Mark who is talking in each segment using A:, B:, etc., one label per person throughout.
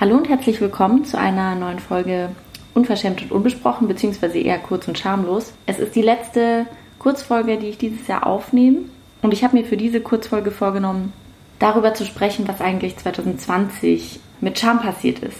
A: Hallo und herzlich willkommen zu einer neuen Folge Unverschämt und Unbesprochen, beziehungsweise eher kurz und schamlos. Es ist die letzte Kurzfolge, die ich dieses Jahr aufnehme. Und ich habe mir für diese Kurzfolge vorgenommen, darüber zu sprechen, was eigentlich 2020 mit Charme passiert ist.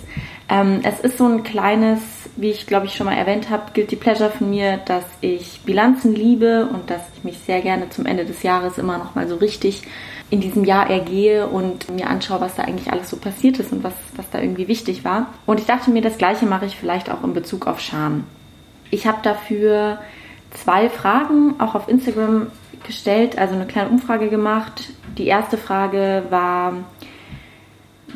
A: Ähm, es ist so ein kleines, wie ich glaube ich schon mal erwähnt habe, gilt die Pleasure von mir, dass ich Bilanzen liebe und dass ich mich sehr gerne zum Ende des Jahres immer noch mal so richtig in diesem Jahr ergehe und mir anschaue, was da eigentlich alles so passiert ist und was, was da irgendwie wichtig war. Und ich dachte mir, das gleiche mache ich vielleicht auch in Bezug auf Scham. Ich habe dafür zwei Fragen auch auf Instagram gestellt, also eine kleine Umfrage gemacht. Die erste Frage war,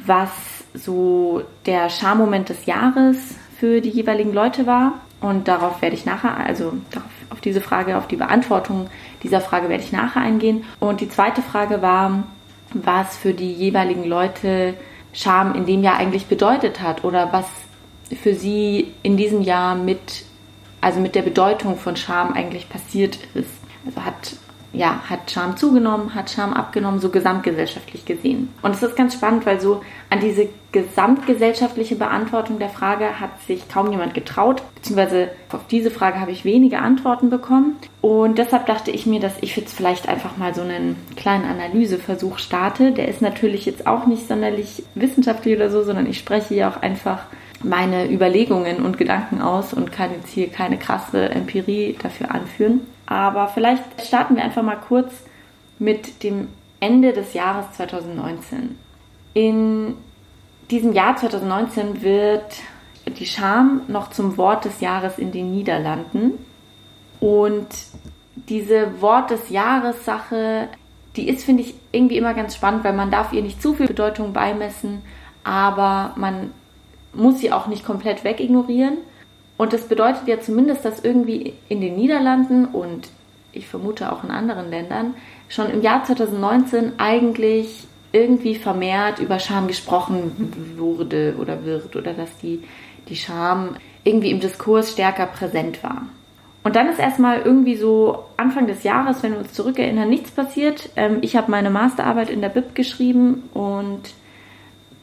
A: was so der Schammoment des Jahres für die jeweiligen Leute war. Und darauf werde ich nachher, also auf diese Frage, auf die Beantwortung dieser Frage werde ich nachher eingehen. Und die zweite Frage war, was für die jeweiligen Leute Scham in dem Jahr eigentlich bedeutet hat oder was für sie in diesem Jahr mit, also mit der Bedeutung von Scham eigentlich passiert ist. Also hat ja, hat Scham zugenommen, hat Scham abgenommen, so gesamtgesellschaftlich gesehen. Und es ist ganz spannend, weil so an diese gesamtgesellschaftliche Beantwortung der Frage hat sich kaum jemand getraut, beziehungsweise auf diese Frage habe ich wenige Antworten bekommen. Und deshalb dachte ich mir, dass ich jetzt vielleicht einfach mal so einen kleinen Analyseversuch starte. Der ist natürlich jetzt auch nicht sonderlich wissenschaftlich oder so, sondern ich spreche ja auch einfach meine Überlegungen und Gedanken aus und kann jetzt hier keine krasse Empirie dafür anführen. Aber vielleicht starten wir einfach mal kurz mit dem Ende des Jahres 2019. In diesem Jahr 2019 wird die Scham noch zum Wort des Jahres in den Niederlanden. Und diese Wort des Jahres Sache, die ist, finde ich, irgendwie immer ganz spannend, weil man darf ihr nicht zu viel Bedeutung beimessen, aber man muss sie auch nicht komplett wegignorieren. Und das bedeutet ja zumindest, dass irgendwie in den Niederlanden und ich vermute auch in anderen Ländern schon im Jahr 2019 eigentlich irgendwie vermehrt über Scham gesprochen wurde oder wird oder dass die, die Scham irgendwie im Diskurs stärker präsent war. Und dann ist erstmal irgendwie so Anfang des Jahres, wenn wir uns zurückerinnern, nichts passiert. Ähm, ich habe meine Masterarbeit in der BIP geschrieben und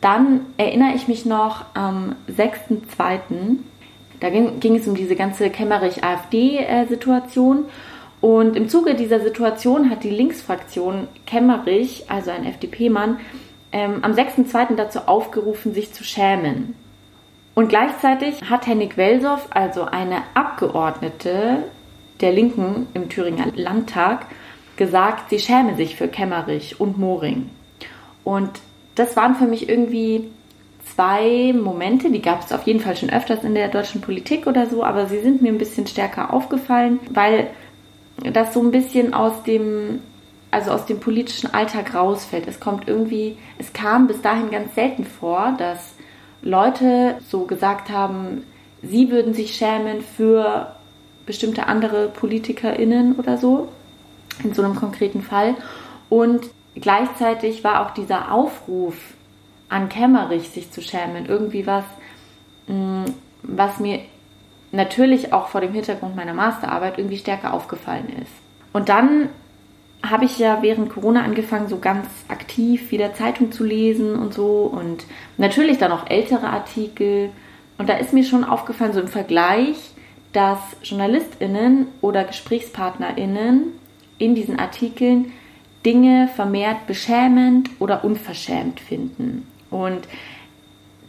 A: dann erinnere ich mich noch am 6.2. Da ging, ging es um diese ganze Kemmerich-AfD-Situation. Und im Zuge dieser Situation hat die Linksfraktion Kemmerich, also ein FDP-Mann, ähm, am 6.2. dazu aufgerufen, sich zu schämen. Und gleichzeitig hat Henning Welsow, also eine Abgeordnete der Linken im Thüringer Landtag, gesagt, sie schäme sich für Kemmerich und Moring. Und das waren für mich irgendwie zwei Momente, die gab es auf jeden Fall schon öfters in der deutschen Politik oder so, aber sie sind mir ein bisschen stärker aufgefallen, weil das so ein bisschen aus dem, also aus dem politischen Alltag rausfällt. Es kommt irgendwie, es kam bis dahin ganz selten vor, dass Leute so gesagt haben, sie würden sich schämen für bestimmte andere PolitikerInnen oder so, in so einem konkreten Fall. Und gleichzeitig war auch dieser Aufruf an Kämmerich sich zu schämen. Irgendwie was, mm, was mir natürlich auch vor dem Hintergrund meiner Masterarbeit irgendwie stärker aufgefallen ist. Und dann habe ich ja während Corona angefangen, so ganz aktiv wieder Zeitung zu lesen und so und natürlich dann auch ältere Artikel. Und da ist mir schon aufgefallen, so im Vergleich, dass JournalistInnen oder GesprächspartnerInnen in diesen Artikeln Dinge vermehrt beschämend oder unverschämt finden. Und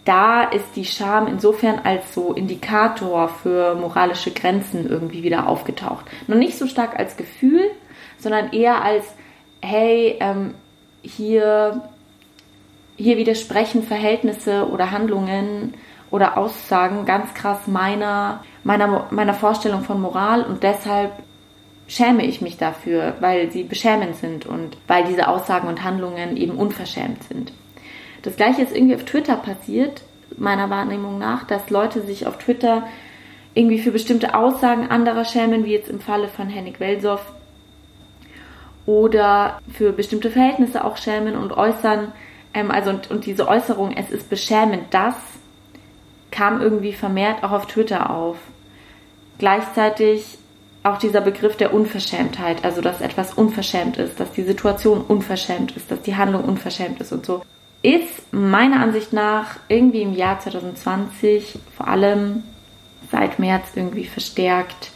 A: da ist die Scham insofern als so Indikator für moralische Grenzen irgendwie wieder aufgetaucht. Noch nicht so stark als Gefühl, sondern eher als, hey, ähm, hier, hier widersprechen Verhältnisse oder Handlungen oder Aussagen ganz krass meiner, meiner, meiner Vorstellung von Moral und deshalb schäme ich mich dafür, weil sie beschämend sind und weil diese Aussagen und Handlungen eben unverschämt sind. Das gleiche ist irgendwie auf Twitter passiert, meiner Wahrnehmung nach, dass Leute sich auf Twitter irgendwie für bestimmte Aussagen anderer schämen, wie jetzt im Falle von Henrik Welsow, oder für bestimmte Verhältnisse auch schämen und äußern, ähm, also und, und diese Äußerung, es ist beschämend, das kam irgendwie vermehrt auch auf Twitter auf. Gleichzeitig auch dieser Begriff der Unverschämtheit, also dass etwas unverschämt ist, dass die Situation unverschämt ist, dass die Handlung unverschämt ist und so. Ist meiner Ansicht nach irgendwie im Jahr 2020 vor allem seit März irgendwie verstärkt,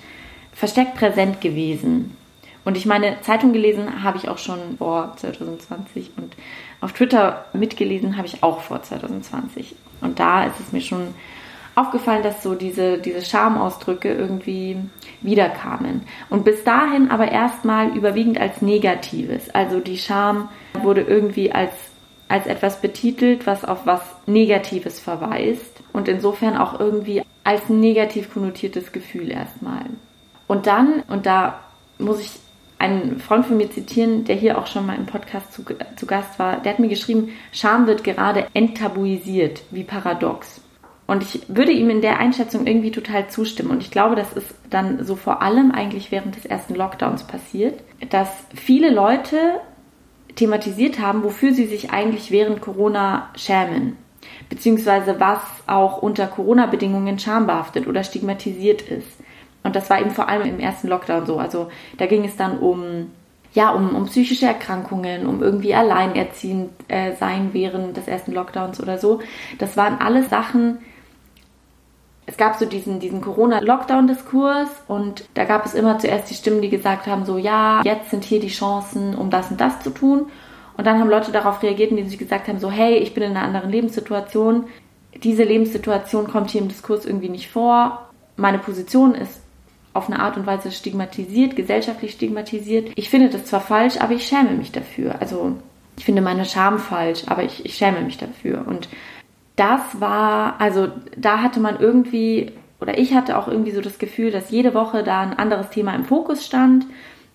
A: verstärkt präsent gewesen. Und ich meine, Zeitung gelesen habe ich auch schon vor 2020 und auf Twitter mitgelesen habe ich auch vor 2020. Und da ist es mir schon aufgefallen, dass so diese, diese Schamausdrücke irgendwie wiederkamen. Und bis dahin aber erstmal überwiegend als Negatives. Also die Scham wurde irgendwie als, als etwas betitelt, was auf was Negatives verweist. Und insofern auch irgendwie als negativ konnotiertes Gefühl erstmal. Und dann, und da muss ich einen Freund von mir zitieren, der hier auch schon mal im Podcast zu, zu Gast war, der hat mir geschrieben, Scham wird gerade enttabuisiert, wie paradox. Und ich würde ihm in der Einschätzung irgendwie total zustimmen. Und ich glaube, das ist dann so vor allem eigentlich während des ersten Lockdowns passiert, dass viele Leute thematisiert haben, wofür sie sich eigentlich während Corona schämen. Beziehungsweise was auch unter Corona-Bedingungen schambehaftet oder stigmatisiert ist. Und das war eben vor allem im ersten Lockdown so. Also da ging es dann um ja, um, um psychische Erkrankungen, um irgendwie alleinerziehend äh, sein während des ersten Lockdowns oder so. Das waren alles Sachen, es gab so diesen, diesen Corona-Lockdown-Diskurs und da gab es immer zuerst die Stimmen, die gesagt haben, so ja, jetzt sind hier die Chancen, um das und das zu tun. Und dann haben Leute darauf reagiert, indem sie gesagt haben, so hey, ich bin in einer anderen Lebenssituation. Diese Lebenssituation kommt hier im Diskurs irgendwie nicht vor. Meine Position ist auf eine Art und Weise stigmatisiert, gesellschaftlich stigmatisiert. Ich finde das zwar falsch, aber ich schäme mich dafür. Also ich finde meine Scham falsch, aber ich, ich schäme mich dafür. Und das war, also da hatte man irgendwie, oder ich hatte auch irgendwie so das Gefühl, dass jede Woche da ein anderes Thema im Fokus stand.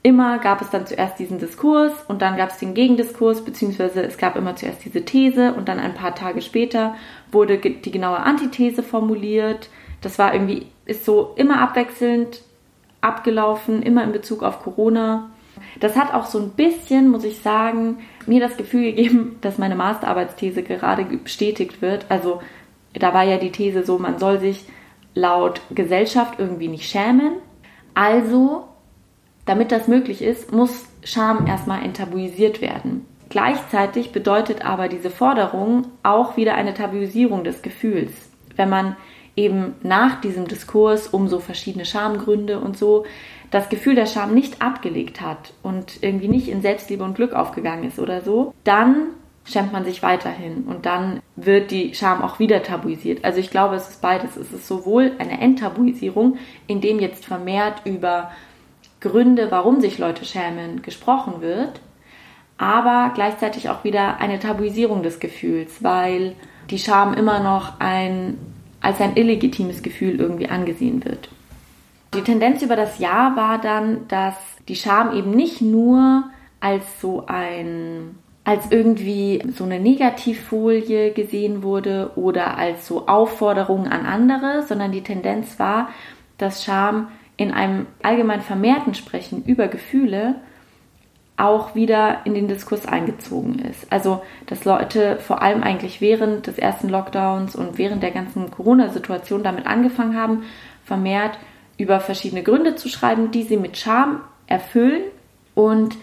A: Immer gab es dann zuerst diesen Diskurs und dann gab es den Gegendiskurs, beziehungsweise es gab immer zuerst diese These und dann ein paar Tage später wurde die genaue Antithese formuliert. Das war irgendwie, ist so immer abwechselnd abgelaufen, immer in Bezug auf Corona. Das hat auch so ein bisschen, muss ich sagen, mir das Gefühl gegeben, dass meine Masterarbeitsthese gerade bestätigt wird. Also da war ja die These so, man soll sich laut Gesellschaft irgendwie nicht schämen. Also, damit das möglich ist, muss Scham erstmal enttabuisiert werden. Gleichzeitig bedeutet aber diese Forderung auch wieder eine Tabuisierung des Gefühls. Wenn man eben nach diesem Diskurs um so verschiedene Schamgründe und so das Gefühl der Scham nicht abgelegt hat und irgendwie nicht in Selbstliebe und Glück aufgegangen ist oder so, dann schämt man sich weiterhin und dann wird die Scham auch wieder tabuisiert. Also ich glaube, es ist beides. Es ist sowohl eine Enttabuisierung, in dem jetzt vermehrt über Gründe, warum sich Leute schämen, gesprochen wird, aber gleichzeitig auch wieder eine Tabuisierung des Gefühls, weil die Scham immer noch ein als ein illegitimes Gefühl irgendwie angesehen wird. Die Tendenz über das Jahr war dann, dass die Scham eben nicht nur als so ein als irgendwie so eine Negativfolie gesehen wurde oder als so Aufforderung an andere, sondern die Tendenz war, dass Scham in einem allgemein vermehrten Sprechen über Gefühle auch wieder in den Diskurs eingezogen ist. Also, dass Leute vor allem eigentlich während des ersten Lockdowns und während der ganzen Corona-Situation damit angefangen haben, vermehrt über verschiedene Gründe zu schreiben, die sie mit Scham erfüllen und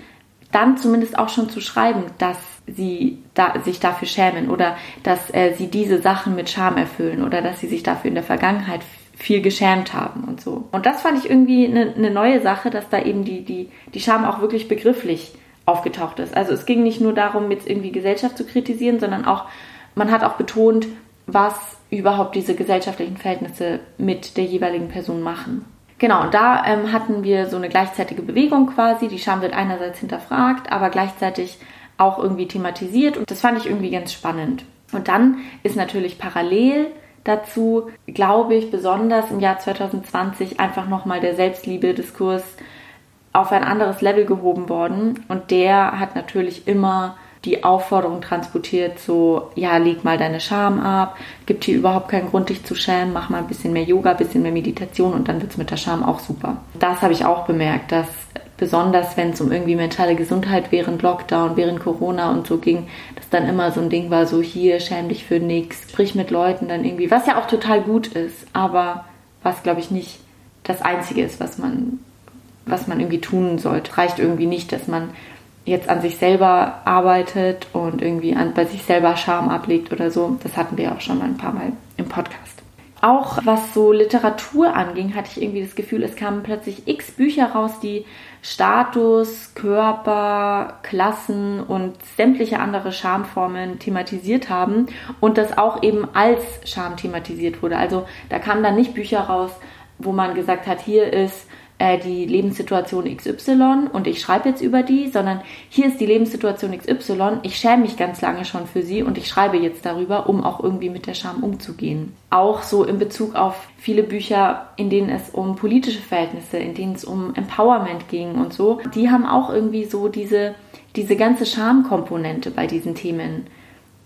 A: dann zumindest auch schon zu schreiben, dass sie da, sich dafür schämen oder dass äh, sie diese Sachen mit Scham erfüllen oder dass sie sich dafür in der Vergangenheit viel geschämt haben und so. Und das fand ich irgendwie eine, eine neue Sache, dass da eben die, die, die Scham auch wirklich begrifflich aufgetaucht ist. Also es ging nicht nur darum, jetzt irgendwie Gesellschaft zu kritisieren, sondern auch, man hat auch betont, was überhaupt diese gesellschaftlichen Verhältnisse mit der jeweiligen Person machen. Genau, und da ähm, hatten wir so eine gleichzeitige Bewegung quasi. Die Scham wird einerseits hinterfragt, aber gleichzeitig auch irgendwie thematisiert und das fand ich irgendwie ganz spannend. Und dann ist natürlich parallel dazu, glaube ich, besonders im Jahr 2020 einfach nochmal der Selbstliebe-Diskurs auf ein anderes Level gehoben worden. Und der hat natürlich immer die Aufforderung transportiert, so, ja, leg mal deine Scham ab, gibt hier überhaupt keinen Grund, dich zu schämen, mach mal ein bisschen mehr Yoga, ein bisschen mehr Meditation und dann wird es mit der Scham auch super. Das habe ich auch bemerkt, dass besonders wenn es um irgendwie mentale Gesundheit während Lockdown, während Corona und so ging, dass dann immer so ein Ding war, so hier, schäm dich für nichts, sprich mit Leuten dann irgendwie, was ja auch total gut ist, aber was glaube ich nicht das Einzige ist, was man, was man irgendwie tun sollte. Reicht irgendwie nicht, dass man jetzt an sich selber arbeitet und irgendwie an, bei sich selber Scham ablegt oder so. Das hatten wir auch schon mal ein paar Mal im Podcast. Auch was so Literatur anging, hatte ich irgendwie das Gefühl, es kamen plötzlich x Bücher raus, die Status, Körper, Klassen und sämtliche andere Schamformen thematisiert haben und das auch eben als Scham thematisiert wurde. Also da kamen dann nicht Bücher raus, wo man gesagt hat, hier ist äh, die Lebenssituation XY und ich schreibe jetzt über die, sondern hier ist die Lebenssituation XY, ich schäme mich ganz lange schon für sie und ich schreibe jetzt darüber, um auch irgendwie mit der Scham umzugehen. Auch so in Bezug auf viele Bücher, in denen es um politische Verhältnisse, in denen es um Empowerment ging und so, die haben auch irgendwie so diese, diese ganze Schamkomponente bei diesen Themen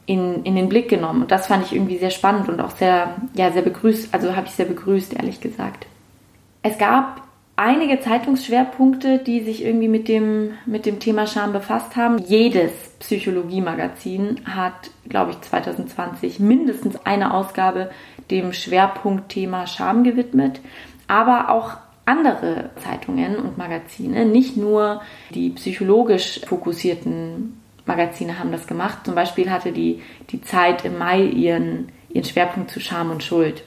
A: in, in den Blick genommen. Und das fand ich irgendwie sehr spannend und auch sehr, ja, sehr begrüßt, also habe ich sehr begrüßt, ehrlich gesagt. Es gab einige Zeitungsschwerpunkte, die sich irgendwie mit dem, mit dem Thema Scham befasst haben. Jedes Psychologie-Magazin hat, glaube ich, 2020 mindestens eine Ausgabe dem Schwerpunktthema Scham gewidmet, aber auch andere Zeitungen und Magazine, nicht nur die psychologisch fokussierten Magazine haben das gemacht. Zum Beispiel hatte die, die Zeit im Mai ihren, ihren Schwerpunkt zu Scham und Schuld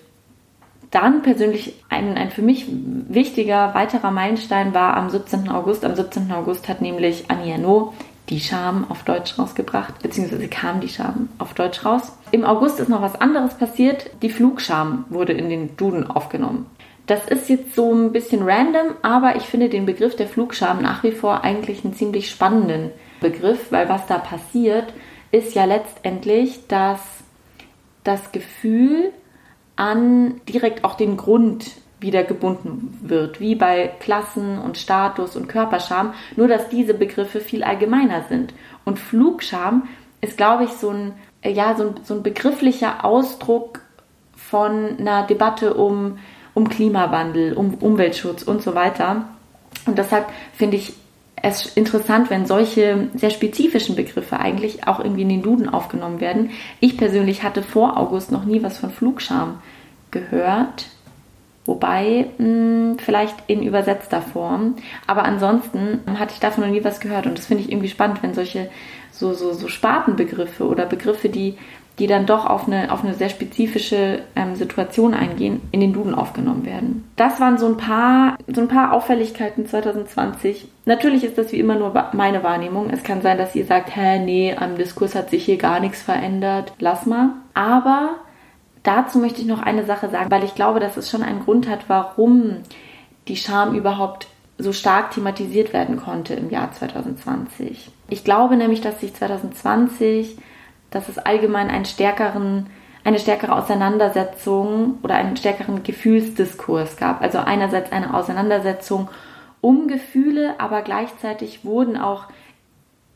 A: dann persönlich ein, ein für mich wichtiger weiterer Meilenstein war am 17. August. Am 17. August hat nämlich Annie Ernaux die Scham auf Deutsch rausgebracht, beziehungsweise kam die Scham auf Deutsch raus. Im August ist noch was anderes passiert. Die Flugscham wurde in den Duden aufgenommen. Das ist jetzt so ein bisschen random, aber ich finde den Begriff der Flugscham nach wie vor eigentlich einen ziemlich spannenden Begriff, weil was da passiert, ist ja letztendlich, dass das Gefühl, an direkt auch den Grund wieder gebunden wird, wie bei Klassen und Status und Körperscham, nur dass diese Begriffe viel allgemeiner sind. Und Flugscham ist, glaube ich, so ein, ja, so ein, so ein begrifflicher Ausdruck von einer Debatte um, um Klimawandel, um Umweltschutz und so weiter. Und deshalb finde ich es interessant, wenn solche sehr spezifischen Begriffe eigentlich auch irgendwie in den Duden aufgenommen werden. Ich persönlich hatte vor August noch nie was von Flugscham gehört. Wobei mh, hm, vielleicht in übersetzter Form. Aber ansonsten hatte ich davon noch nie was gehört. Und das finde ich irgendwie spannend, wenn solche so, so, so Spartenbegriffe oder Begriffe, die die dann doch auf eine, auf eine sehr spezifische ähm, Situation eingehen, in den Duden aufgenommen werden. Das waren so ein paar, so ein paar Auffälligkeiten 2020. Natürlich ist das wie immer nur meine Wahrnehmung. Es kann sein, dass ihr sagt, hä, nee, am Diskurs hat sich hier gar nichts verändert. Lass mal. Aber dazu möchte ich noch eine Sache sagen, weil ich glaube, dass es schon einen Grund hat, warum die Scham überhaupt so stark thematisiert werden konnte im Jahr 2020. Ich glaube nämlich, dass sich 2020 dass es allgemein einen stärkeren, eine stärkere Auseinandersetzung oder einen stärkeren Gefühlsdiskurs gab. Also einerseits eine Auseinandersetzung um Gefühle, aber gleichzeitig wurden auch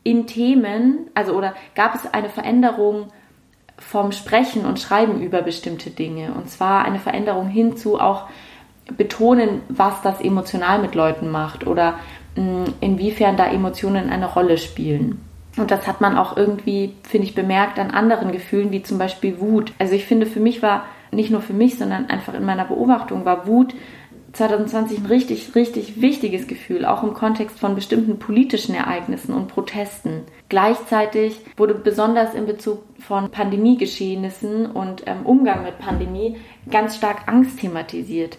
A: in Themen, also oder gab es eine Veränderung vom Sprechen und Schreiben über bestimmte Dinge. Und zwar eine Veränderung hin zu auch betonen, was das emotional mit Leuten macht oder mh, inwiefern da Emotionen eine Rolle spielen. Und das hat man auch irgendwie, finde ich, bemerkt an anderen Gefühlen, wie zum Beispiel Wut. Also ich finde, für mich war, nicht nur für mich, sondern einfach in meiner Beobachtung war Wut 2020 ein richtig, richtig wichtiges Gefühl, auch im Kontext von bestimmten politischen Ereignissen und Protesten. Gleichzeitig wurde besonders in Bezug von Pandemiegeschehnissen und ähm, Umgang mit Pandemie ganz stark Angst thematisiert.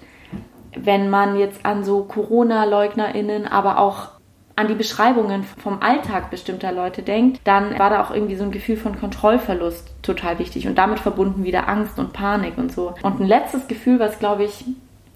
A: Wenn man jetzt an so Corona-LeugnerInnen, aber auch an die Beschreibungen vom Alltag bestimmter Leute denkt, dann war da auch irgendwie so ein Gefühl von Kontrollverlust total wichtig und damit verbunden wieder Angst und Panik und so. Und ein letztes Gefühl, was glaube ich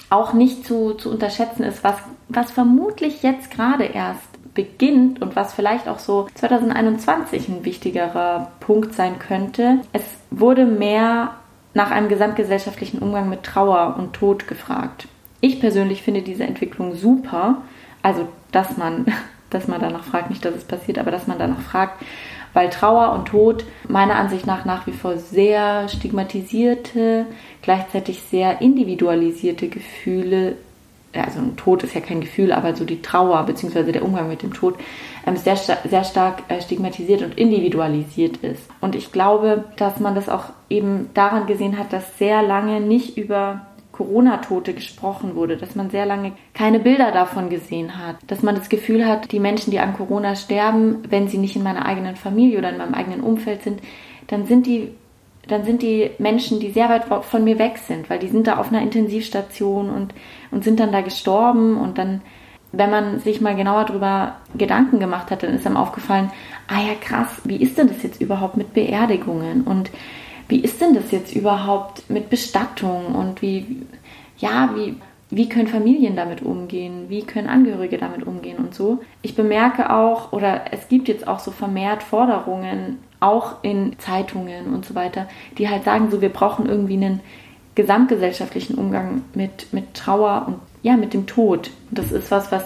A: auch nicht zu, zu unterschätzen ist, was, was vermutlich jetzt gerade erst beginnt und was vielleicht auch so 2021 ein wichtigerer Punkt sein könnte. Es wurde mehr nach einem gesamtgesellschaftlichen Umgang mit Trauer und Tod gefragt. Ich persönlich finde diese Entwicklung super. Also, dass man dass man danach fragt, nicht, dass es passiert, aber dass man danach fragt, weil Trauer und Tod meiner Ansicht nach nach wie vor sehr stigmatisierte, gleichzeitig sehr individualisierte Gefühle, also ein Tod ist ja kein Gefühl, aber so die Trauer bzw. der Umgang mit dem Tod ähm, sehr, sehr stark äh, stigmatisiert und individualisiert ist. Und ich glaube, dass man das auch eben daran gesehen hat, dass sehr lange nicht über Corona-Tote gesprochen wurde, dass man sehr lange keine Bilder davon gesehen hat, dass man das Gefühl hat, die Menschen, die an Corona sterben, wenn sie nicht in meiner eigenen Familie oder in meinem eigenen Umfeld sind, dann sind die dann sind die Menschen, die sehr weit von mir weg sind, weil die sind da auf einer Intensivstation und, und sind dann da gestorben und dann, wenn man sich mal genauer darüber Gedanken gemacht hat, dann ist einem aufgefallen, ah ja krass, wie ist denn das jetzt überhaupt mit Beerdigungen? Und wie ist denn das jetzt überhaupt mit Bestattung und wie, ja, wie, wie können Familien damit umgehen, wie können Angehörige damit umgehen und so. Ich bemerke auch, oder es gibt jetzt auch so vermehrt Forderungen, auch in Zeitungen und so weiter, die halt sagen, so wir brauchen irgendwie einen gesamtgesellschaftlichen Umgang mit, mit Trauer und ja, mit dem Tod. Das ist was, was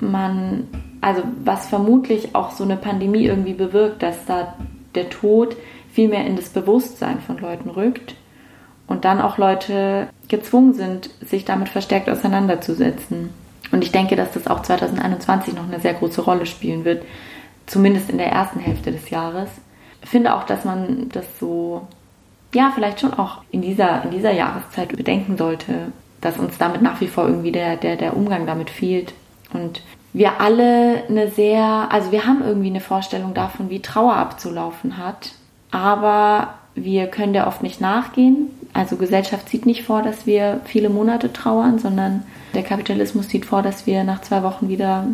A: man, also was vermutlich auch so eine Pandemie irgendwie bewirkt, dass da der Tod viel mehr in das Bewusstsein von Leuten rückt und dann auch Leute gezwungen sind, sich damit verstärkt auseinanderzusetzen. Und ich denke, dass das auch 2021 noch eine sehr große Rolle spielen wird, zumindest in der ersten Hälfte des Jahres. Ich finde auch, dass man das so, ja, vielleicht schon auch in dieser, in dieser Jahreszeit bedenken sollte, dass uns damit nach wie vor irgendwie der, der, der Umgang damit fehlt. Und wir alle eine sehr, also wir haben irgendwie eine Vorstellung davon, wie Trauer abzulaufen hat aber wir können der oft nicht nachgehen. Also Gesellschaft sieht nicht vor, dass wir viele Monate trauern, sondern der Kapitalismus sieht vor, dass wir nach zwei Wochen wieder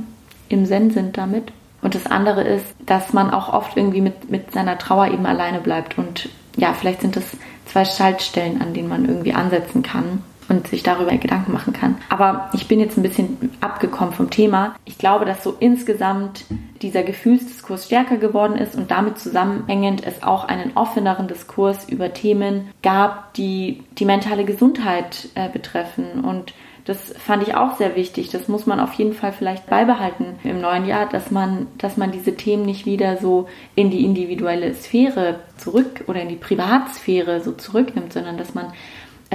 A: im Zen sind damit. Und das andere ist, dass man auch oft irgendwie mit, mit seiner Trauer eben alleine bleibt. Und ja, vielleicht sind das zwei Schaltstellen, an denen man irgendwie ansetzen kann und sich darüber Gedanken machen kann. Aber ich bin jetzt ein bisschen abgekommen vom Thema. Ich glaube, dass so insgesamt dieser Gefühlsdiskurs stärker geworden ist und damit zusammenhängend es auch einen offeneren Diskurs über Themen gab, die die mentale Gesundheit äh, betreffen und das fand ich auch sehr wichtig. Das muss man auf jeden Fall vielleicht beibehalten im neuen Jahr, dass man, dass man diese Themen nicht wieder so in die individuelle Sphäre zurück oder in die Privatsphäre so zurücknimmt, sondern dass man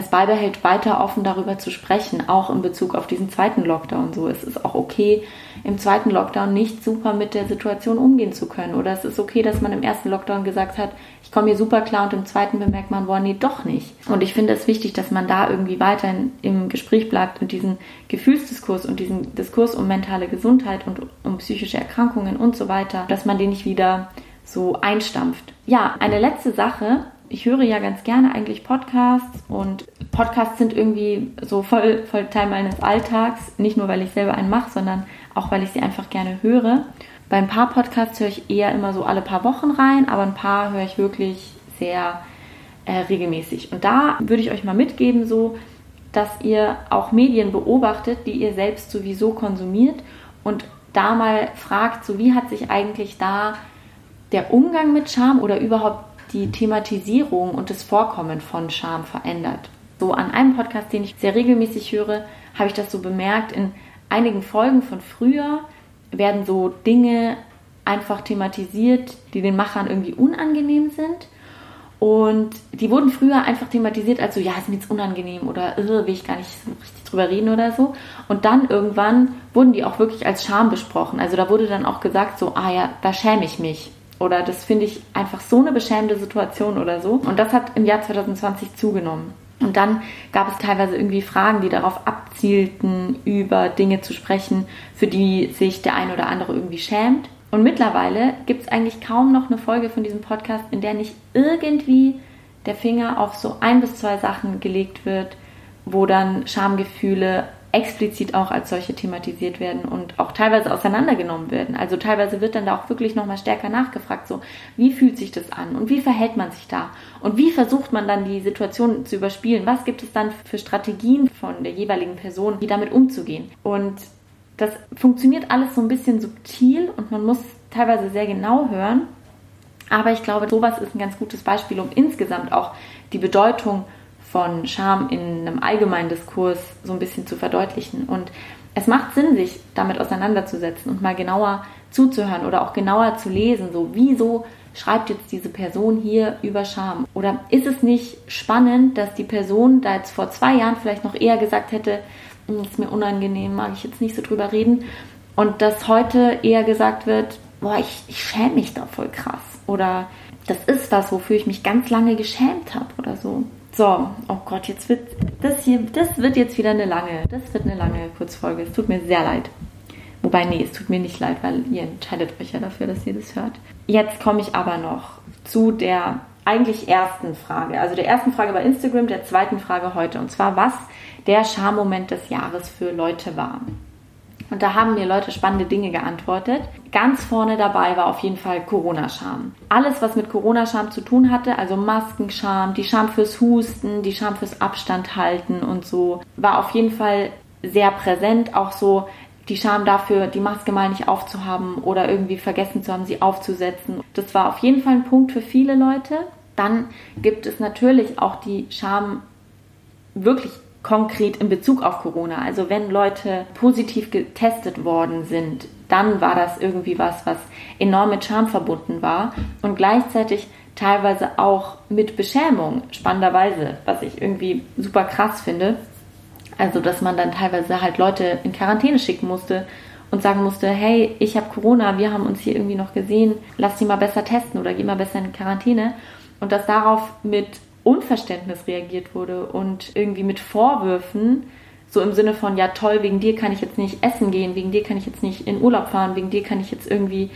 A: es beibehält, weiter offen darüber zu sprechen, auch in Bezug auf diesen zweiten Lockdown. So, es ist auch okay, im zweiten Lockdown nicht super mit der Situation umgehen zu können. Oder es ist okay, dass man im ersten Lockdown gesagt hat, ich komme hier super klar und im zweiten bemerkt man, boah, nee, doch nicht. Und ich finde es wichtig, dass man da irgendwie weiterhin im Gespräch bleibt und diesen Gefühlsdiskurs und diesen Diskurs um mentale Gesundheit und um psychische Erkrankungen und so weiter, dass man den nicht wieder so einstampft. Ja, eine letzte Sache, ich höre ja ganz gerne eigentlich Podcasts und Podcasts sind irgendwie so voll, voll Teil meines Alltags. Nicht nur, weil ich selber einen mache, sondern auch, weil ich sie einfach gerne höre. Bei ein paar Podcasts höre ich eher immer so alle paar Wochen rein, aber ein paar höre ich wirklich sehr äh, regelmäßig. Und da würde ich euch mal mitgeben, so, dass ihr auch Medien beobachtet, die ihr selbst sowieso konsumiert und da mal fragt, so wie hat sich eigentlich da der Umgang mit Scham oder überhaupt die Thematisierung und das Vorkommen von Scham verändert. So an einem Podcast, den ich sehr regelmäßig höre, habe ich das so bemerkt. In einigen Folgen von früher werden so Dinge einfach thematisiert, die den Machern irgendwie unangenehm sind. Und die wurden früher einfach thematisiert als so, ja, ist mir jetzt unangenehm oder äh, will ich gar nicht richtig drüber reden oder so. Und dann irgendwann wurden die auch wirklich als Scham besprochen. Also da wurde dann auch gesagt so, ah ja, da schäme ich mich oder das finde ich einfach so eine beschämende Situation oder so. Und das hat im Jahr 2020 zugenommen. Und dann gab es teilweise irgendwie Fragen, die darauf abzielten, über Dinge zu sprechen, für die sich der eine oder andere irgendwie schämt. Und mittlerweile gibt es eigentlich kaum noch eine Folge von diesem Podcast, in der nicht irgendwie der Finger auf so ein bis zwei Sachen gelegt wird, wo dann Schamgefühle explizit auch als solche thematisiert werden und auch teilweise auseinandergenommen werden. Also teilweise wird dann da auch wirklich nochmal stärker nachgefragt, so wie fühlt sich das an und wie verhält man sich da und wie versucht man dann die Situation zu überspielen? Was gibt es dann für Strategien von der jeweiligen Person, die damit umzugehen? Und das funktioniert alles so ein bisschen subtil und man muss teilweise sehr genau hören. Aber ich glaube, sowas ist ein ganz gutes Beispiel, um insgesamt auch die Bedeutung von Scham in einem allgemeinen Diskurs so ein bisschen zu verdeutlichen. Und es macht Sinn, sich damit auseinanderzusetzen und mal genauer zuzuhören oder auch genauer zu lesen, so wieso schreibt jetzt diese Person hier über Scham? Oder ist es nicht spannend, dass die Person da jetzt vor zwei Jahren vielleicht noch eher gesagt hätte, hm, ist mir unangenehm, mag ich jetzt nicht so drüber reden, und dass heute eher gesagt wird, boah, ich, ich schäme mich da voll krass. Oder das ist was, wofür ich mich ganz lange geschämt habe oder so. So, oh Gott, jetzt wird das hier, das wird jetzt wieder eine lange, das wird eine lange Kurzfolge. Es tut mir sehr leid. Wobei, nee, es tut mir nicht leid, weil ihr entscheidet euch ja dafür, dass ihr das hört. Jetzt komme ich aber noch zu der eigentlich ersten Frage. Also der ersten Frage bei Instagram, der zweiten Frage heute. Und zwar, was der Schammoment des Jahres für Leute war. Und da haben mir Leute spannende Dinge geantwortet. Ganz vorne dabei war auf jeden Fall Corona-Scham. Alles, was mit Corona-Scham zu tun hatte, also Maskenscham, die Scham fürs Husten, die Scham fürs Abstand halten und so, war auf jeden Fall sehr präsent. Auch so die Scham dafür, die Maske mal nicht aufzuhaben oder irgendwie vergessen zu haben, sie aufzusetzen. Das war auf jeden Fall ein Punkt für viele Leute. Dann gibt es natürlich auch die Scham wirklich konkret in Bezug auf Corona. Also wenn Leute positiv getestet worden sind, dann war das irgendwie was, was enorm mit Scham verbunden war und gleichzeitig teilweise auch mit Beschämung, spannenderweise, was ich irgendwie super krass finde. Also, dass man dann teilweise halt Leute in Quarantäne schicken musste und sagen musste, hey, ich habe Corona, wir haben uns hier irgendwie noch gesehen, lass die mal besser testen oder geh mal besser in Quarantäne. Und dass darauf mit Unverständnis reagiert wurde und irgendwie mit Vorwürfen, so im Sinne von, ja toll, wegen dir kann ich jetzt nicht essen gehen, wegen dir kann ich jetzt nicht in Urlaub fahren, wegen dir kann ich jetzt irgendwie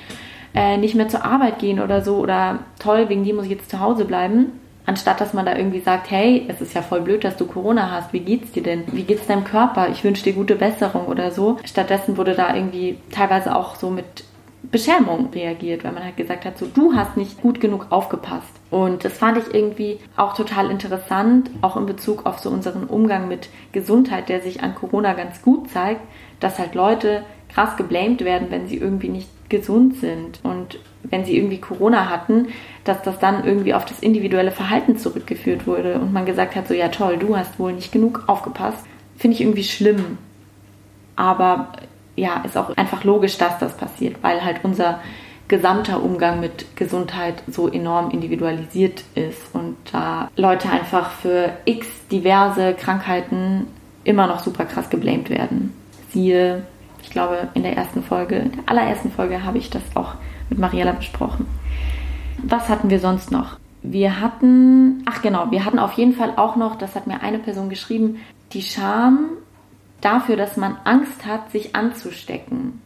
A: äh, nicht mehr zur Arbeit gehen oder so oder toll, wegen dir muss ich jetzt zu Hause bleiben. Anstatt dass man da irgendwie sagt, hey, es ist ja voll blöd, dass du Corona hast, wie geht's dir denn? Wie geht's deinem Körper? Ich wünsche dir gute Besserung oder so. Stattdessen wurde da irgendwie teilweise auch so mit Beschämung reagiert, weil man halt gesagt hat, so du hast nicht gut genug aufgepasst. Und das fand ich irgendwie auch total interessant, auch in Bezug auf so unseren Umgang mit Gesundheit, der sich an Corona ganz gut zeigt, dass halt Leute krass geblamed werden, wenn sie irgendwie nicht gesund sind und wenn sie irgendwie Corona hatten, dass das dann irgendwie auf das individuelle Verhalten zurückgeführt wurde und man gesagt hat, so ja toll, du hast wohl nicht genug aufgepasst. Finde ich irgendwie schlimm. Aber ja, ist auch einfach logisch, dass das passiert, weil halt unser gesamter Umgang mit Gesundheit so enorm individualisiert ist und da Leute einfach für x diverse Krankheiten immer noch super krass geblamed werden. Siehe, ich glaube, in der ersten Folge, in der allerersten Folge habe ich das auch mit Mariella besprochen. Was hatten wir sonst noch? Wir hatten, ach genau, wir hatten auf jeden Fall auch noch, das hat mir eine Person geschrieben, die Scham dafür, dass man Angst hat, sich anzustecken.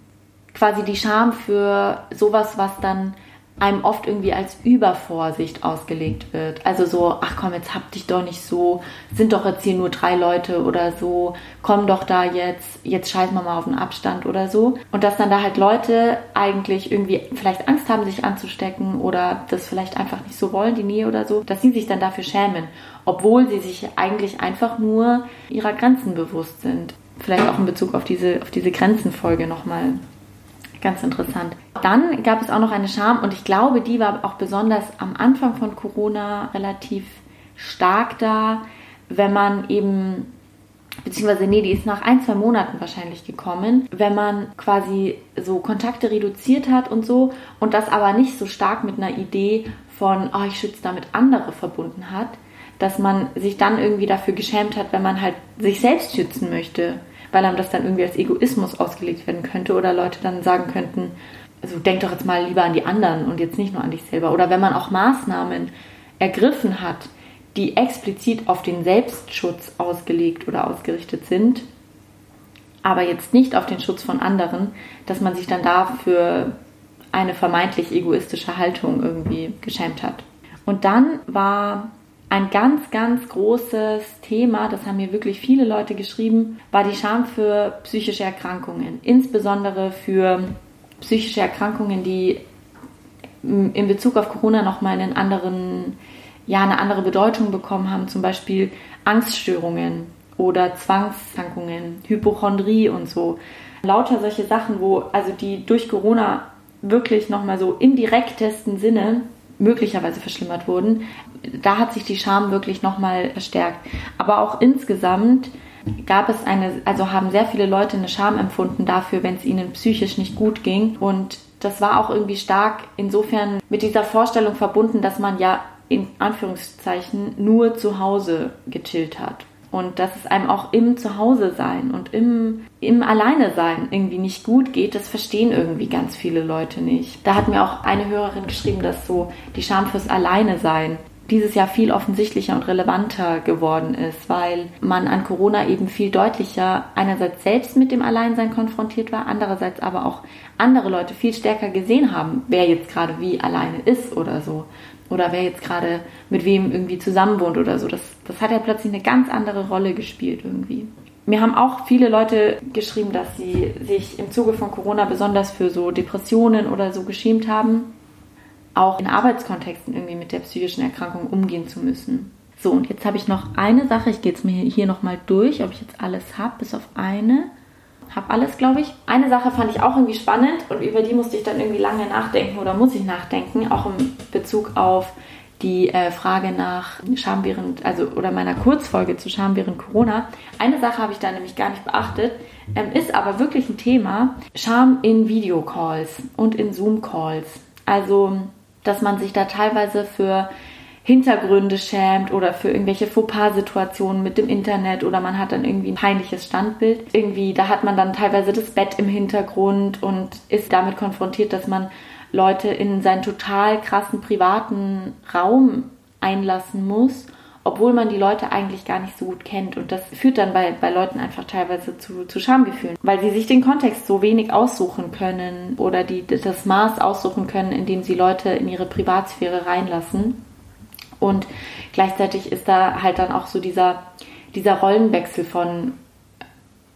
A: Quasi die Scham für sowas, was dann einem oft irgendwie als Übervorsicht ausgelegt wird. Also so, ach komm, jetzt hab dich doch nicht so, sind doch jetzt hier nur drei Leute oder so, komm doch da jetzt, jetzt scheißen wir mal auf den Abstand oder so. Und dass dann da halt Leute eigentlich irgendwie vielleicht Angst haben, sich anzustecken oder das vielleicht einfach nicht so wollen, die Nähe oder so, dass sie sich dann dafür schämen, obwohl sie sich eigentlich einfach nur ihrer Grenzen bewusst sind vielleicht auch in Bezug auf diese, auf diese Grenzenfolge nochmal ganz interessant. Dann gab es auch noch eine Scham und ich glaube, die war auch besonders am Anfang von Corona relativ stark da, wenn man eben, beziehungsweise nee, die ist nach ein, zwei Monaten wahrscheinlich gekommen, wenn man quasi so Kontakte reduziert hat und so und das aber nicht so stark mit einer Idee von, oh, ich schütze damit andere verbunden hat, dass man sich dann irgendwie dafür geschämt hat, wenn man halt sich selbst schützen möchte weil einem das dann irgendwie als Egoismus ausgelegt werden könnte oder Leute dann sagen könnten, also denk doch jetzt mal lieber an die anderen und jetzt nicht nur an dich selber. Oder wenn man auch Maßnahmen ergriffen hat, die explizit auf den Selbstschutz ausgelegt oder ausgerichtet sind, aber jetzt nicht auf den Schutz von anderen, dass man sich dann dafür eine vermeintlich egoistische Haltung irgendwie geschämt hat. Und dann war ein ganz, ganz großes Thema, das haben mir wirklich viele Leute geschrieben, war die Scham für psychische Erkrankungen. Insbesondere für psychische Erkrankungen, die in Bezug auf Corona nochmal einen anderen, ja, eine andere Bedeutung bekommen haben. Zum Beispiel Angststörungen oder Zwangserkrankungen, Hypochondrie und so. Lauter solche Sachen, wo, also die durch Corona wirklich nochmal so im direktesten Sinne möglicherweise verschlimmert wurden, da hat sich die Scham wirklich nochmal verstärkt. Aber auch insgesamt gab es eine, also haben sehr viele Leute eine Scham empfunden dafür, wenn es ihnen psychisch nicht gut ging. Und das war auch irgendwie stark insofern mit dieser Vorstellung verbunden, dass man ja in Anführungszeichen nur zu Hause gechillt hat. Und dass es einem auch im Zuhause sein und im, im Alleine sein irgendwie nicht gut geht, das verstehen irgendwie ganz viele Leute nicht. Da hat mir auch eine Hörerin geschrieben, dass so die Scham fürs Alleine sein dieses Jahr viel offensichtlicher und relevanter geworden ist, weil man an Corona eben viel deutlicher einerseits selbst mit dem Alleinsein konfrontiert war, andererseits aber auch andere Leute viel stärker gesehen haben, wer jetzt gerade wie alleine ist oder so. Oder wer jetzt gerade mit wem irgendwie zusammenwohnt oder so. Das, das hat ja plötzlich eine ganz andere Rolle gespielt irgendwie. Mir haben auch viele Leute geschrieben, dass sie sich im Zuge von Corona besonders für so Depressionen oder so geschämt haben auch in Arbeitskontexten irgendwie mit der psychischen Erkrankung umgehen zu müssen. So, und jetzt habe ich noch eine Sache. Ich gehe jetzt mir hier nochmal durch, ob ich jetzt alles habe, bis auf eine. Habe alles, glaube ich. Eine Sache fand ich auch irgendwie spannend und über die musste ich dann irgendwie lange nachdenken oder muss ich nachdenken, auch im Bezug auf die äh, Frage nach Scham während, also oder meiner Kurzfolge zu Scham während Corona. Eine Sache habe ich da nämlich gar nicht beachtet, ähm, ist aber wirklich ein Thema: Scham in Videocalls und in Zoom-Calls. Also dass man sich da teilweise für Hintergründe schämt oder für irgendwelche Fauxpas-Situationen mit dem Internet oder man hat dann irgendwie ein peinliches Standbild. Irgendwie, da hat man dann teilweise das Bett im Hintergrund und ist damit konfrontiert, dass man Leute in seinen total krassen privaten Raum einlassen muss obwohl man die Leute eigentlich gar nicht so gut kennt. Und das führt dann bei, bei Leuten einfach teilweise zu, zu Schamgefühlen, weil sie sich den Kontext so wenig aussuchen können oder die, das Maß aussuchen können, in dem sie Leute in ihre Privatsphäre reinlassen. Und gleichzeitig ist da halt dann auch so dieser, dieser Rollenwechsel von,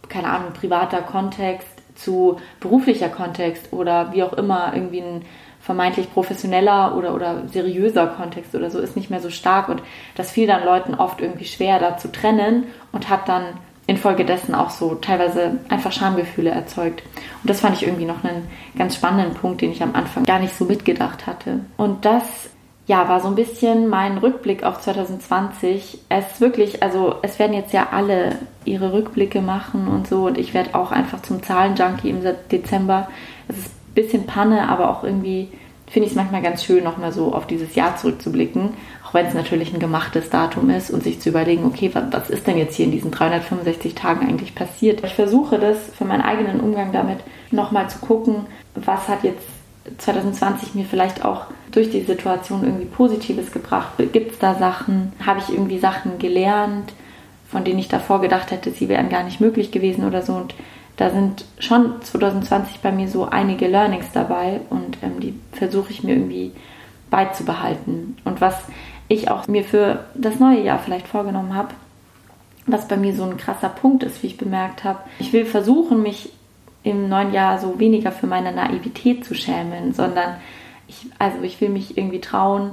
A: keine Ahnung, privater Kontext zu beruflicher Kontext oder wie auch immer irgendwie ein vermeintlich professioneller oder, oder seriöser Kontext oder so ist nicht mehr so stark und das fiel dann Leuten oft irgendwie schwer, da zu trennen und hat dann infolgedessen auch so teilweise einfach Schamgefühle erzeugt. Und das fand ich irgendwie noch einen ganz spannenden Punkt, den ich am Anfang gar nicht so mitgedacht hatte. Und das ja, war so ein bisschen mein Rückblick auf 2020. Es ist wirklich, also es werden jetzt ja alle ihre Rückblicke machen und so und ich werde auch einfach zum Zahlenjunkie im Dezember. Es ist bisschen Panne, aber auch irgendwie finde ich es manchmal ganz schön, nochmal so auf dieses Jahr zurückzublicken, auch wenn es natürlich ein gemachtes Datum ist und sich zu überlegen, okay, was, was ist denn jetzt hier in diesen 365 Tagen eigentlich passiert? Ich versuche das für meinen eigenen Umgang damit nochmal zu gucken, was hat jetzt 2020 mir vielleicht auch durch die Situation irgendwie Positives gebracht? Gibt es da Sachen? Habe ich irgendwie Sachen gelernt, von denen ich davor gedacht hätte, sie wären gar nicht möglich gewesen oder so? Und da sind schon 2020 bei mir so einige Learnings dabei und ähm, die versuche ich mir irgendwie beizubehalten. Und was ich auch mir für das neue Jahr vielleicht vorgenommen habe, was bei mir so ein krasser Punkt ist, wie ich bemerkt habe, ich will versuchen, mich im neuen Jahr so weniger für meine Naivität zu schämen, sondern ich, also ich will mich irgendwie trauen,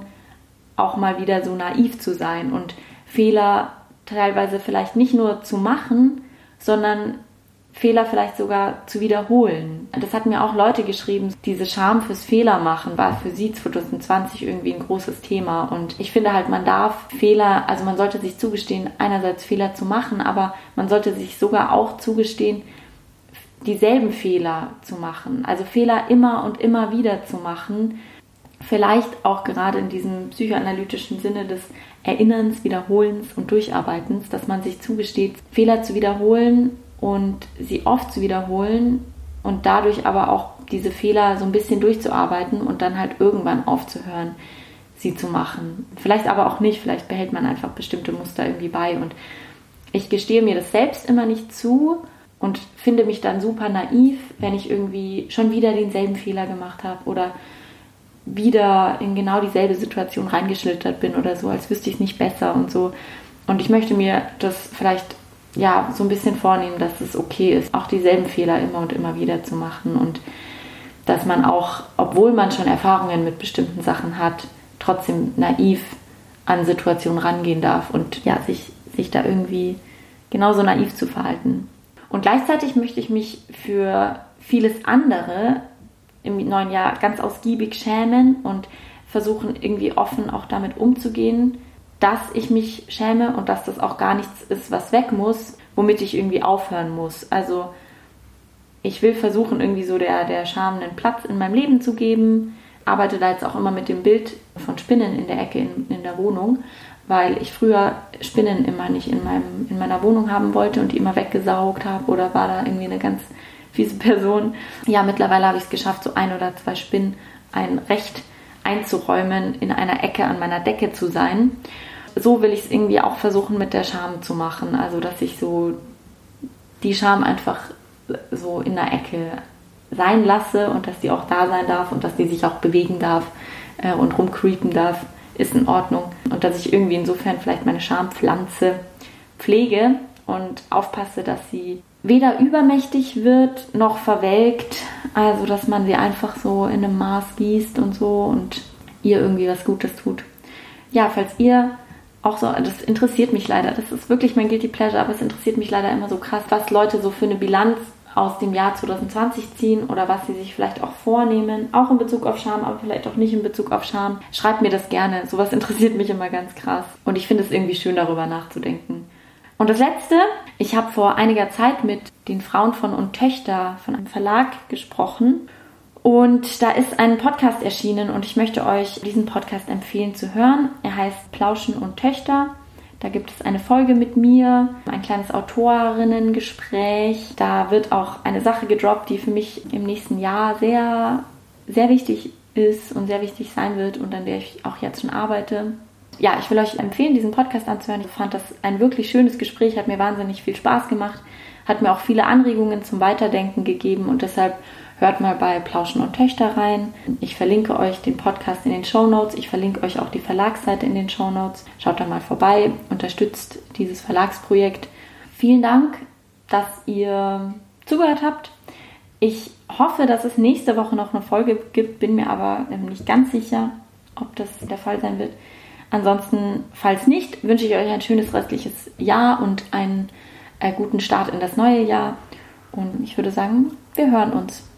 A: auch mal wieder so naiv zu sein und Fehler teilweise vielleicht nicht nur zu machen, sondern Fehler vielleicht sogar zu wiederholen. Das hatten mir auch Leute geschrieben, diese Scham fürs Fehler machen war für sie 2020 irgendwie ein großes Thema. Und ich finde halt, man darf Fehler, also man sollte sich zugestehen, einerseits Fehler zu machen, aber man sollte sich sogar auch zugestehen, dieselben Fehler zu machen. Also Fehler immer und immer wieder zu machen. Vielleicht auch gerade in diesem psychoanalytischen Sinne des Erinnerns, Wiederholens und Durcharbeitens, dass man sich zugesteht, Fehler zu wiederholen und sie oft zu wiederholen und dadurch aber auch diese Fehler so ein bisschen durchzuarbeiten und dann halt irgendwann aufzuhören, sie zu machen. Vielleicht aber auch nicht, vielleicht behält man einfach bestimmte Muster irgendwie bei und ich gestehe mir das selbst immer nicht zu und finde mich dann super naiv, wenn ich irgendwie schon wieder denselben Fehler gemacht habe oder wieder in genau dieselbe Situation reingeschlittert bin oder so, als wüsste ich es nicht besser und so. Und ich möchte mir das vielleicht ja, so ein bisschen vornehmen, dass es okay ist, auch dieselben Fehler immer und immer wieder zu machen und dass man auch, obwohl man schon Erfahrungen mit bestimmten Sachen hat, trotzdem naiv an Situationen rangehen darf und ja, sich, sich da irgendwie genauso naiv zu verhalten. Und gleichzeitig möchte ich mich für vieles andere im neuen Jahr ganz ausgiebig schämen und versuchen irgendwie offen auch damit umzugehen, dass ich mich schäme und dass das auch gar nichts ist, was weg muss, womit ich irgendwie aufhören muss. Also ich will versuchen, irgendwie so der, der Scham einen Platz in meinem Leben zu geben. Arbeite da jetzt auch immer mit dem Bild von Spinnen in der Ecke in, in der Wohnung, weil ich früher Spinnen immer nicht in, meinem, in meiner Wohnung haben wollte und die immer weggesaugt habe oder war da irgendwie eine ganz fiese Person. Ja, mittlerweile habe ich es geschafft, so ein oder zwei Spinnen ein Recht einzuräumen, in einer Ecke an meiner Decke zu sein. So will ich es irgendwie auch versuchen mit der Scham zu machen. Also, dass ich so die Scham einfach so in der Ecke sein lasse und dass die auch da sein darf und dass die sich auch bewegen darf äh, und rumcreepen darf, ist in Ordnung. Und dass ich irgendwie insofern vielleicht meine Schampflanze pflege und aufpasse, dass sie weder übermächtig wird noch verwelkt. Also, dass man sie einfach so in einem Maß gießt und so und ihr irgendwie was Gutes tut. Ja, falls ihr auch so, das interessiert mich leider, das ist wirklich mein Guilty Pleasure, aber es interessiert mich leider immer so krass, was Leute so für eine Bilanz aus dem Jahr 2020 ziehen oder was sie sich vielleicht auch vornehmen, auch in Bezug auf Scham, aber vielleicht auch nicht in Bezug auf Scham. Schreibt mir das gerne, sowas interessiert mich immer ganz krass und ich finde es irgendwie schön darüber nachzudenken. Und das Letzte, ich habe vor einiger Zeit mit den Frauen von und Töchter von einem Verlag gesprochen und da ist ein Podcast erschienen und ich möchte euch diesen Podcast empfehlen zu hören. Er heißt Plauschen und Töchter. Da gibt es eine Folge mit mir, ein kleines Autorinnengespräch. Da wird auch eine Sache gedroppt, die für mich im nächsten Jahr sehr, sehr wichtig ist und sehr wichtig sein wird und an der ich auch jetzt schon arbeite ja, ich will euch empfehlen, diesen Podcast anzuhören. Ich fand das ein wirklich schönes Gespräch, hat mir wahnsinnig viel Spaß gemacht, hat mir auch viele Anregungen zum Weiterdenken gegeben und deshalb hört mal bei Plauschen und Töchter rein. Ich verlinke euch den Podcast in den Show Notes. Ich verlinke euch auch die Verlagsseite in den Show Notes. Schaut da mal vorbei, unterstützt dieses Verlagsprojekt. Vielen Dank, dass ihr zugehört habt. Ich hoffe, dass es nächste Woche noch eine Folge gibt, bin mir aber nicht ganz sicher, ob das der Fall sein wird. Ansonsten, falls nicht, wünsche ich euch ein schönes restliches Jahr und einen äh, guten Start in das neue Jahr. Und ich würde sagen, wir hören uns.